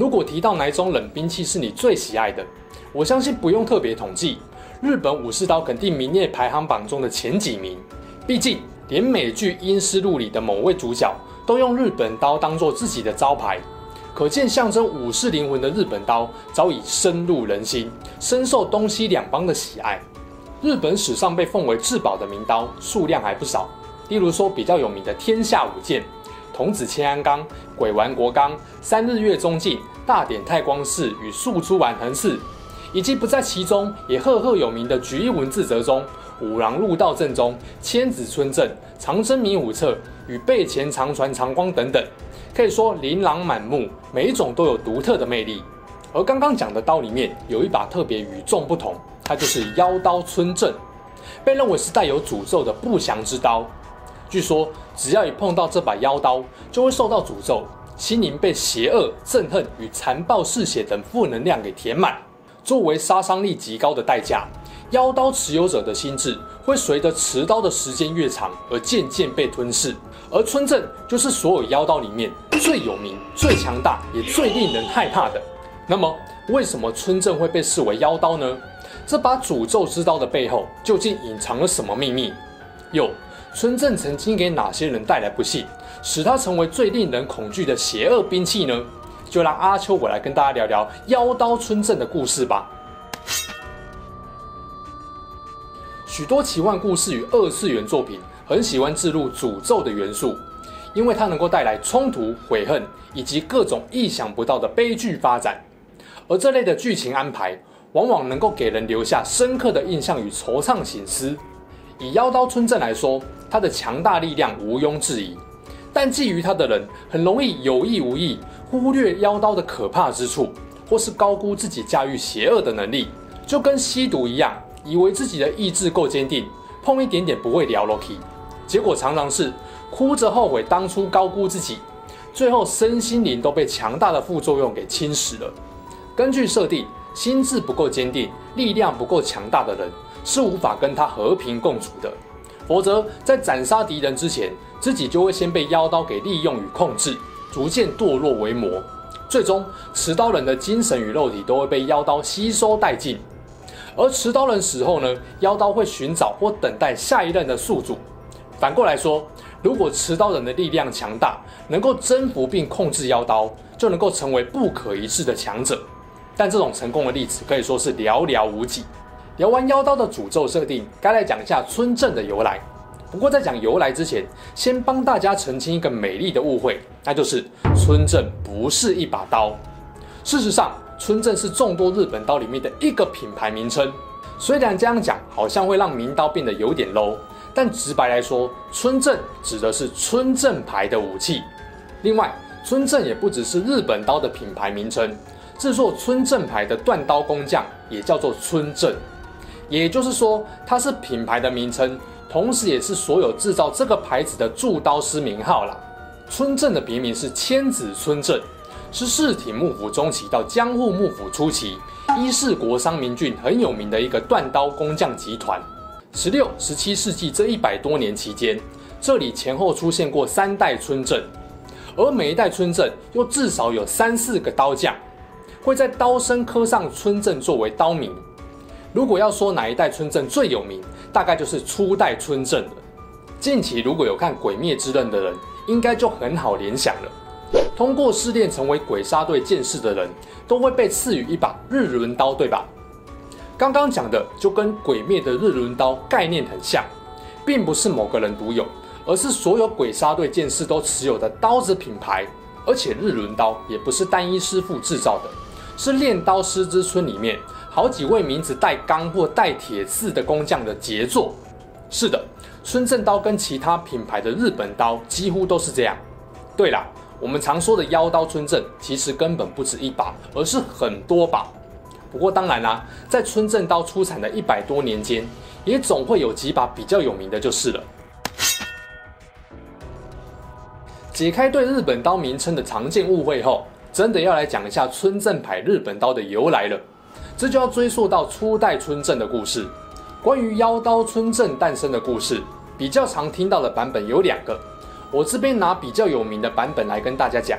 如果提到哪一种冷兵器是你最喜爱的，我相信不用特别统计，日本武士刀肯定名列排行榜中的前几名。毕竟，连美剧《阴尸路》里的某位主角都用日本刀当做自己的招牌，可见象征武士灵魂的日本刀早已深入人心，深受东西两邦的喜爱。日本史上被奉为至宝的名刀数量还不少，例如说比较有名的天下五剑。童子千安纲、鬼丸国纲、三日月宗近、大典太光寺与素出丸藤寺，以及不在其中也赫赫有名的菊一文字泽中、五郎入道正中、千子村正、长生明武彻与背前长传长光等等，可以说琳琅满目，每一种都有独特的魅力。而刚刚讲的刀里面有一把特别与众不同，它就是妖刀村正，被认为是带有诅咒的不祥之刀。据说，只要一碰到这把妖刀，就会受到诅咒，心灵被邪恶、憎恨与残暴嗜血等负能量给填满。作为杀伤力极高的代价，妖刀持有者的心智会随着持刀的时间越长而渐渐被吞噬。而村正就是所有妖刀里面最有名、最强大也最令人害怕的。那么，为什么村正会被视为妖刀呢？这把诅咒之刀的背后究竟隐藏了什么秘密？又。村正曾经给哪些人带来不幸，使他成为最令人恐惧的邪恶兵器呢？就让阿秋我来跟大家聊聊妖刀村正的故事吧。许多奇幻故事与二次元作品很喜欢置入诅咒的元素，因为它能够带来冲突、悔恨以及各种意想不到的悲剧发展。而这类的剧情安排，往往能够给人留下深刻的印象与惆怅省思。以妖刀村正来说，他的强大力量毋庸置疑，但觊觎他的人很容易有意无意忽略妖刀的可怕之处，或是高估自己驾驭邪恶的能力，就跟吸毒一样，以为自己的意志够坚定，碰一点点不会掉落去，结果常常是哭着后悔当初高估自己，最后身心灵都被强大的副作用给侵蚀了。根据设定，心智不够坚定，力量不够强大的人是无法跟他和平共处的。否则，在斩杀敌人之前，自己就会先被妖刀给利用与控制，逐渐堕落为魔。最终，持刀人的精神与肉体都会被妖刀吸收殆尽。而持刀人死后呢，妖刀会寻找或等待下一任的宿主。反过来说，如果持刀人的力量强大，能够征服并控制妖刀，就能够成为不可一世的强者。但这种成功的例子可以说是寥寥无几。聊完妖刀的诅咒设定，该来讲一下村正的由来。不过在讲由来之前，先帮大家澄清一个美丽的误会，那就是村正不是一把刀。事实上，村正是众多日本刀里面的一个品牌名称。虽然这样讲好像会让名刀变得有点 low，但直白来说，村正指的是村正牌的武器。另外，村正也不只是日本刀的品牌名称，制作村正牌的锻刀工匠也叫做村正。也就是说，它是品牌的名称，同时也是所有制造这个牌子的铸刀师名号啦。村正的别名是千子村正，是室町幕府中期到江户幕府初期伊势国商名郡很有名的一个锻刀工匠集团。十六、十七世纪这一百多年期间，这里前后出现过三代村正，而每一代村正又至少有三四个刀匠，会在刀身刻上村正作为刀名。如果要说哪一代村正最有名，大概就是初代村正了。近期如果有看《鬼灭之刃》的人，应该就很好联想了。通过试炼成为鬼杀队剑士的人，都会被赐予一把日轮刀，对吧？刚刚讲的就跟《鬼灭》的日轮刀概念很像，并不是某个人独有，而是所有鬼杀队剑士都持有的刀子品牌。而且日轮刀也不是单一师傅制造的，是炼刀师之村里面。好几位名字带钢或带铁刺的工匠的杰作。是的，村正刀跟其他品牌的日本刀几乎都是这样。对了，我们常说的妖刀村正，其实根本不止一把，而是很多把。不过当然啦、在村正刀出产的一百多年间，也总会有几把比较有名的就是了。解开对日本刀名称的常见误会后，真的要来讲一下村正牌日本刀的由来了。这就要追溯到初代村正的故事。关于妖刀村正诞生的故事，比较常听到的版本有两个。我这边拿比较有名的版本来跟大家讲，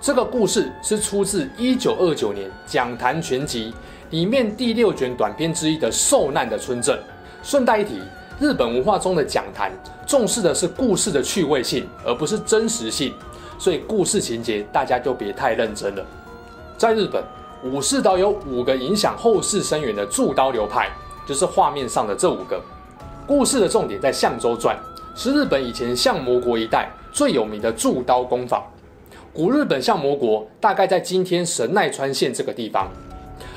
这个故事是出自一九二九年《讲谈全集》里面第六卷短篇之一的《受难的村正》。顺带一提，日本文化中的讲谈重视的是故事的趣味性，而不是真实性，所以故事情节大家就别太认真了。在日本，武士刀有五个影响后世深远的铸刀流派，就是画面上的这五个。故事的重点在相州传。是日本以前相模国一带最有名的铸刀工坊。古日本相模国大概在今天神奈川县这个地方，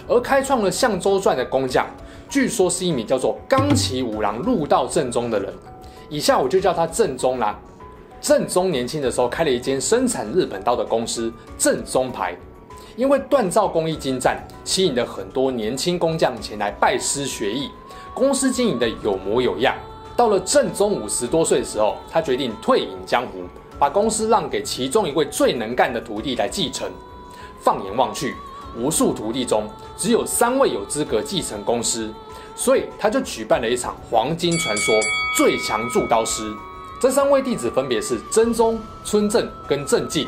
而开创了相州传的工匠，据说是一名叫做冈崎五郎入道正宗的人。以下我就叫他正宗啦。正宗年轻的时候开了一间生产日本刀的公司正宗牌，因为锻造工艺精湛，吸引了很多年轻工匠前来拜师学艺，公司经营的有模有样。到了正宗五十多岁的时候，他决定退隐江湖，把公司让给其中一位最能干的徒弟来继承。放眼望去，无数徒弟中只有三位有资格继承公司，所以他就举办了一场黄金传说最强铸刀师。这三位弟子分别是真宗、村正跟正进。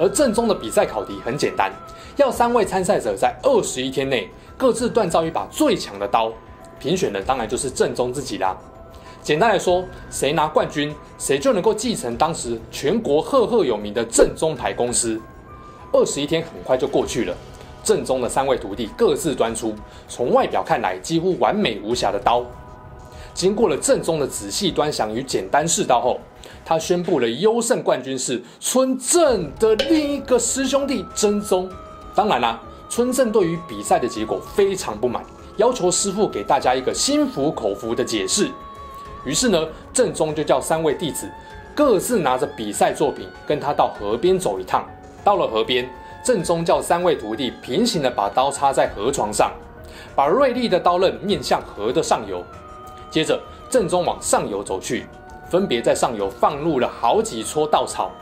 而正宗的比赛考题很简单，要三位参赛者在二十一天内各自锻造一把最强的刀。评选的当然就是正宗自己啦。简单来说，谁拿冠军，谁就能够继承当时全国赫赫有名的正宗牌公司。二十一天很快就过去了，正宗的三位徒弟各自端出从外表看来几乎完美无瑕的刀。经过了正宗的仔细端详与简单试刀后，他宣布了优胜冠军是村正的另一个师兄弟真宗。当然啦，村正对于比赛的结果非常不满，要求师傅给大家一个心服口服的解释。于是呢，正宗就叫三位弟子各自拿着比赛作品，跟他到河边走一趟。到了河边，正宗叫三位徒弟平行的把刀插在河床上，把锐利的刀刃面向河的上游。接着，正宗往上游走去，分别在上游放入了好几撮稻草，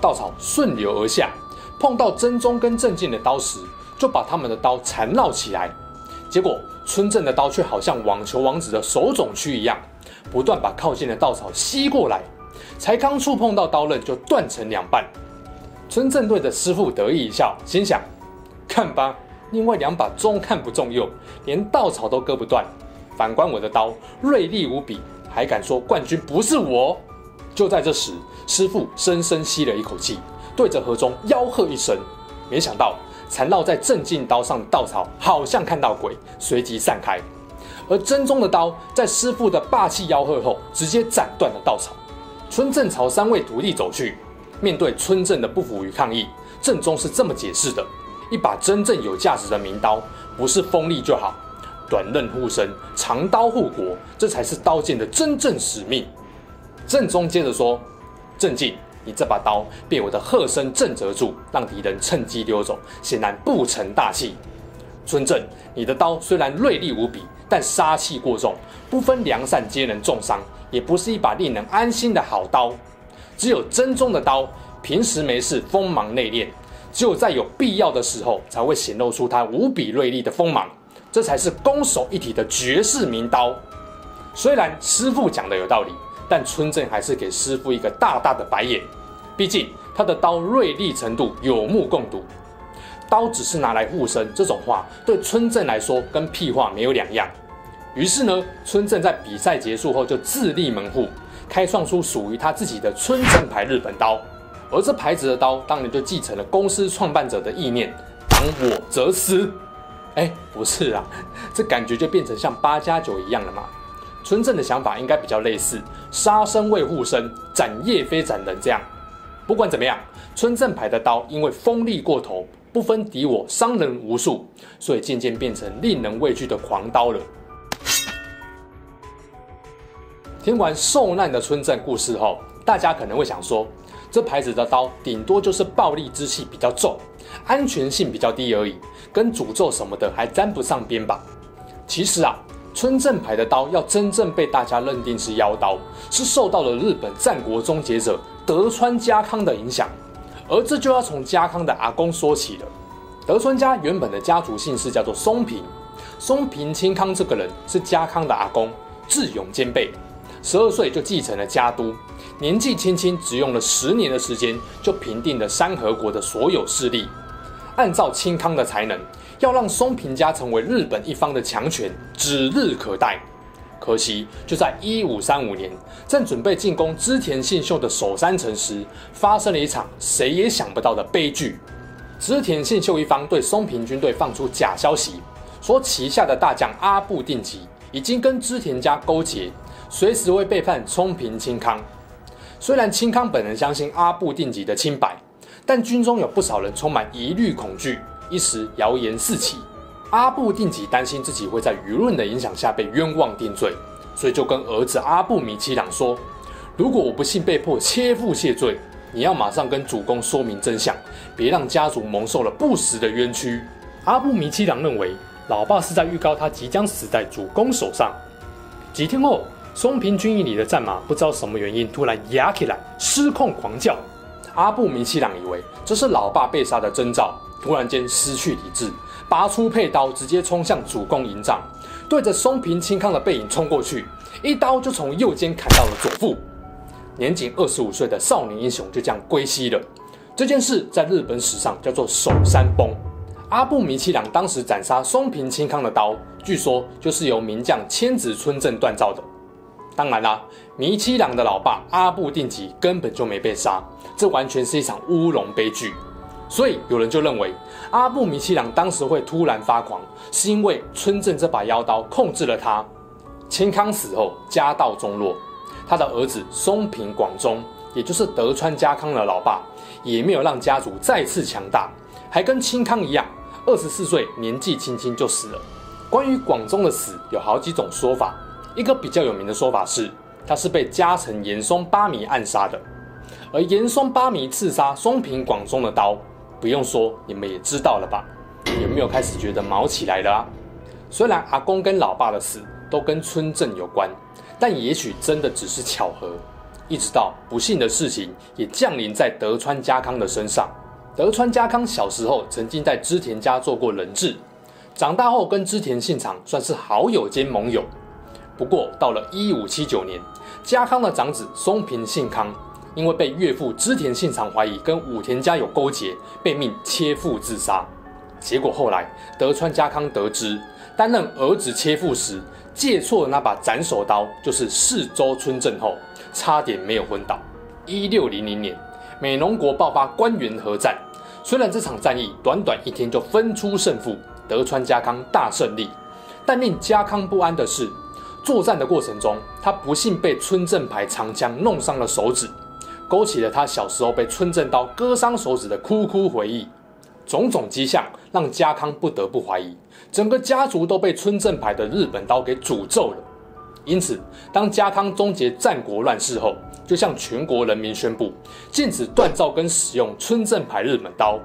稻草顺流而下，碰到真宗跟正进的刀时，就把他们的刀缠绕起来。结果，村正的刀却好像网球王子的手冢区一样。不断把靠近的稻草吸过来，才刚触碰到刀刃就断成两半。村正对着师傅得意一笑，心想：看吧，另外两把中看不中用，连稻草都割不断。反观我的刀锐利无比，还敢说冠军不是我？就在这时，师傅深深吸了一口气，对着河中吆喝一声。没想到缠绕在正进刀上的稻草好像看到鬼，随即散开。而真宗的刀在师傅的霸气吆喝后，直接斩断了稻草。村正朝三位徒弟走去，面对村正的不服与抗议，正宗是这么解释的：一把真正有价值的名刀，不是锋利就好，短刃护身，长刀护国，这才是刀剑的真正使命。正宗接着说：正进，你这把刀被我的鹤身震折住，让敌人趁机溜走，显然不成大器。村正，你的刀虽然锐利无比。但杀气过重，不分良善皆能重伤，也不是一把令人安心的好刀。只有真宗的刀，平时没事锋芒内敛，只有在有必要的时候才会显露出它无比锐利的锋芒，这才是攻守一体的绝世名刀。虽然师傅讲的有道理，但村正还是给师傅一个大大的白眼，毕竟他的刀锐利程度有目共睹。刀只是拿来护身，这种话对村正来说跟屁话没有两样。于是呢，村正在比赛结束后就自立门户，开创出属于他自己的村正牌日本刀。而这牌子的刀当然就继承了公司创办者的意念：挡我则私。哎，不是啊，这感觉就变成像八加九一样了嘛。村正的想法应该比较类似：杀生为护身，斩业非斩人这样。不管怎么样，村正牌的刀因为锋利过头，不分敌我，伤人无数，所以渐渐变成令人畏惧的狂刀了。听完受难的村正故事后，大家可能会想说，这牌子的刀顶多就是暴力之气比较重，安全性比较低而已，跟诅咒什么的还沾不上边吧。其实啊，村正牌的刀要真正被大家认定是妖刀，是受到了日本战国终结者德川家康的影响，而这就要从家康的阿公说起了。德川家原本的家族姓氏叫做松平，松平清康这个人是家康的阿公，智勇兼备，十二岁就继承了家督，年纪轻轻只用了十年的时间就平定了山河国的所有势力。按照清康的才能，要让松平家成为日本一方的强权指日可待。可惜就在一五三五年，正准备进攻织田信秀的守山城时，发生了一场谁也想不到的悲剧。织田信秀一方对松平军队放出假消息，说旗下的大将阿部定吉已经跟织田家勾结，随时会背叛冲平清康。虽然清康本人相信阿布定吉的清白，但军中有不少人充满疑虑恐惧，一时谣言四起。阿布定吉担心自己会在舆论的影响下被冤枉定罪，所以就跟儿子阿布米七郎说：“如果我不幸被迫切腹谢罪。”你要马上跟主公说明真相，别让家族蒙受了不实的冤屈。阿布弥七郎认为，老爸是在预告他即将死在主公手上。几天后，松平军营里的战马不知道什么原因突然压起来，失控狂叫。阿部弥七郎以为这是老爸被杀的征兆，突然间失去理智，拔出佩刀，直接冲向主公营帐，对着松平清康的背影冲过去，一刀就从右肩砍到了左腹。年仅二十五岁的少年英雄就这样归西了。这件事在日本史上叫做守山崩。阿部弥七郎当时斩杀松平清康的刀，据说就是由名将千子村正锻造的。当然啦，弥七郎的老爸阿布定吉根本就没被杀，这完全是一场乌龙悲剧。所以有人就认为，阿布弥七郎当时会突然发狂，是因为村正这把妖刀控制了他。清康死后，家道中落。他的儿子松平广忠，也就是德川家康的老爸，也没有让家族再次强大，还跟清康一样，二十四岁年纪轻轻就死了。关于广忠的死，有好几种说法。一个比较有名的说法是，他是被家臣岩松八迷暗杀的。而岩松八迷刺杀松平广忠的刀，不用说，你们也知道了吧？有没有开始觉得毛起来了啊？虽然阿公跟老爸的死都跟村镇有关。但也许真的只是巧合，一直到不幸的事情也降临在德川家康的身上。德川家康小时候曾经在织田家做过人质，长大后跟织田信长算是好友兼盟友。不过到了一五七九年，家康的长子松平信康因为被岳父织田信长怀疑跟武田家有勾结，被命切腹自杀。结果后来德川家康得知，担任儿子切腹时，借错的那把斩首刀就是四周村正后，差点没有昏倒。一六零零年，美浓国爆发关原合战，虽然这场战役短短一天就分出胜负，德川家康大胜利，但令家康不安的是，作战的过程中，他不幸被村正牌长枪弄伤了手指，勾起了他小时候被村正刀割伤手指的哭哭回忆。种种迹象让家康不得不怀疑，整个家族都被村正牌的日本刀给诅咒了。因此，当家康终结战国乱世后，就向全国人民宣布禁止锻造跟使用村正牌日本刀。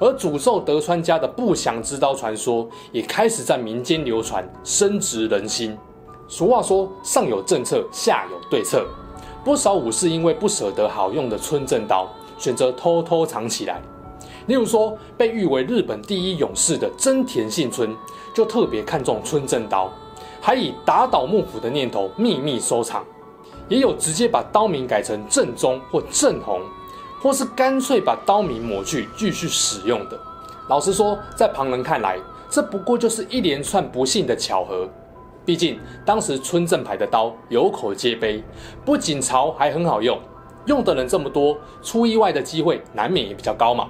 而诅咒德川家的不祥之刀传说也开始在民间流传，深植人心。俗话说：“上有政策，下有对策。”不少武士因为不舍得好用的村正刀，选择偷偷藏起来。例如说，被誉为日本第一勇士的真田信村，就特别看重村正刀，还以打倒幕府的念头秘密收藏。也有直接把刀名改成正宗或正红，或是干脆把刀名抹去继续使用的。老实说，在旁人看来，这不过就是一连串不幸的巧合。毕竟当时村正牌的刀有口皆碑，不仅潮，还很好用，用的人这么多，出意外的机会难免也比较高嘛。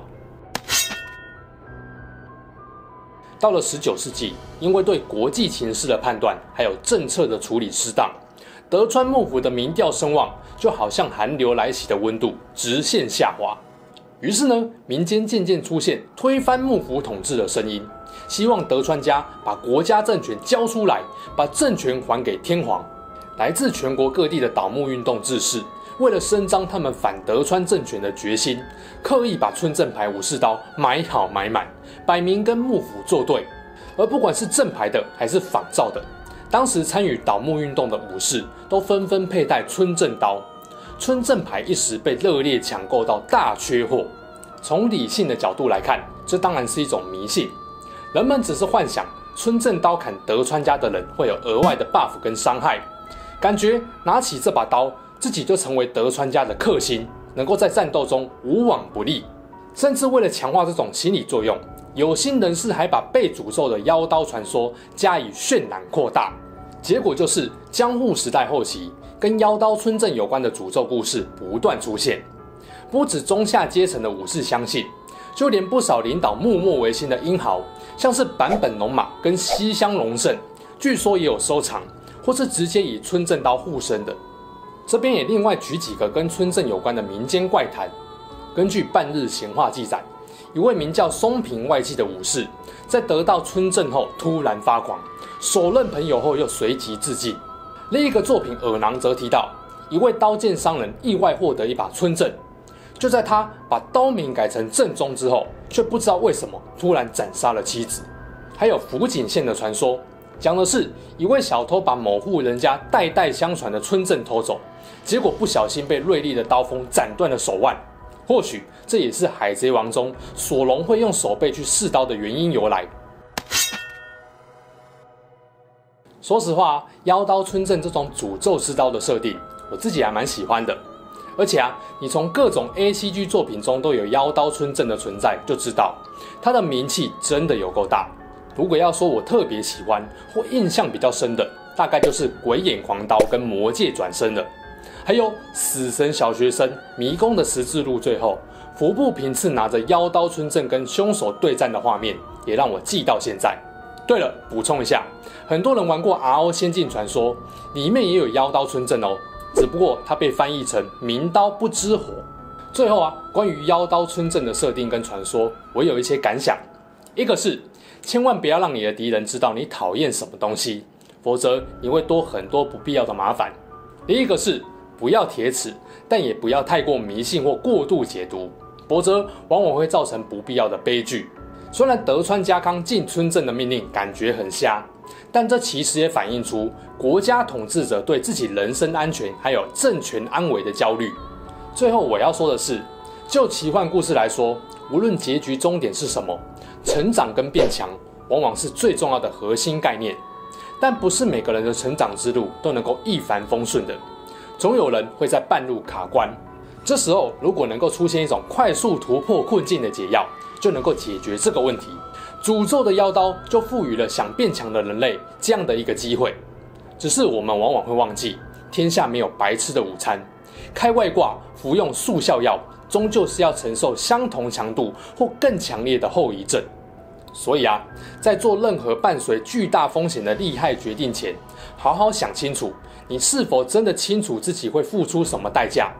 到了十九世纪，因为对国际情势的判断还有政策的处理失当，德川幕府的民调声望就好像寒流来袭的温度，直线下滑。于是呢，民间渐渐出现推翻幕府统治的声音，希望德川家把国家政权交出来，把政权还给天皇。来自全国各地的倒幕运动志士，为了伸张他们反德川政权的决心，刻意把村正牌武士刀买好买满，摆明跟幕府作对。而不管是正牌的还是仿造的，当时参与倒幕运动的武士都纷纷佩戴村正刀，村正牌一时被热烈抢购到大缺货。从理性的角度来看，这当然是一种迷信，人们只是幻想村正刀砍德川家的人会有额外的 buff 跟伤害，感觉拿起这把刀。自己就成为德川家的克星，能够在战斗中无往不利。甚至为了强化这种心理作用，有心人士还把被诅咒的妖刀传说加以渲染扩大。结果就是江户时代后期，跟妖刀村正有关的诅咒故事不断出现。不止中下阶层的武士相信，就连不少领导幕末维新的英豪，像是坂本龙马跟西乡隆盛，据说也有收藏，或是直接以村正刀护身的。这边也另外举几个跟村正有关的民间怪谈。根据《半日闲话》记载，一位名叫松平外记的武士，在得到村正后突然发狂，手刃朋友后又随即自尽。另一个作品《耳囊》则提到，一位刀剑商人意外获得一把村正，就在他把刀名改成正宗之后，却不知道为什么突然斩杀了妻子。还有福井县的传说。讲的是一位小偷把某户人家代代相传的村镇偷走，结果不小心被锐利的刀锋斩断了手腕。或许这也是《海贼王》中索隆会用手背去试刀的原因由来。说实话，妖刀村正这种诅咒之刀的设定，我自己还蛮喜欢的。而且啊，你从各种 ACG 作品中都有妖刀村正的存在，就知道它的名气真的有够大。如果要说我特别喜欢或印象比较深的，大概就是鬼眼狂刀跟魔界转生了。还有死神小学生迷宫的十字路，最后服部平次拿着妖刀村正跟凶手对战的画面，也让我记到现在。对了，补充一下，很多人玩过 RO 仙境传说，里面也有妖刀村正哦，只不过它被翻译成明刀不知火。最后啊，关于妖刀村正的设定跟传说，我有一些感想，一个是。千万不要让你的敌人知道你讨厌什么东西，否则你会多很多不必要的麻烦。第一个是不要铁齿，但也不要太过迷信或过度解读，否则往往会造成不必要的悲剧。虽然德川家康进村镇的命令感觉很瞎，但这其实也反映出国家统治者对自己人身安全还有政权安危的焦虑。最后我要说的是，就奇幻故事来说，无论结局终点是什么。成长跟变强往往是最重要的核心概念，但不是每个人的成长之路都能够一帆风顺的，总有人会在半路卡关。这时候，如果能够出现一种快速突破困境的解药，就能够解决这个问题。诅咒的妖刀就赋予了想变强的人类这样的一个机会。只是我们往往会忘记，天下没有白吃的午餐，开外挂服用速效药。终究是要承受相同强度或更强烈的后遗症，所以啊，在做任何伴随巨大风险的利害决定前，好好想清楚，你是否真的清楚自己会付出什么代价？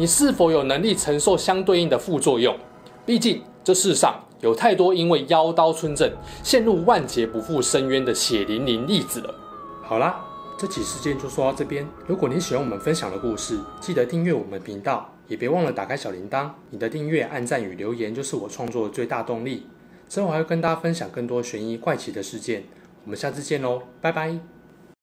你是否有能力承受相对应的副作用？毕竟这世上有太多因为妖刀村正陷入万劫不复深渊的血淋淋例子了。好啦，这期事件就说到这边。如果你喜欢我们分享的故事，记得订阅我们频道。也别忘了打开小铃铛，你的订阅、按赞与留言就是我创作的最大动力。之后还会跟大家分享更多悬疑怪奇的事件。我们下次见喽，拜拜。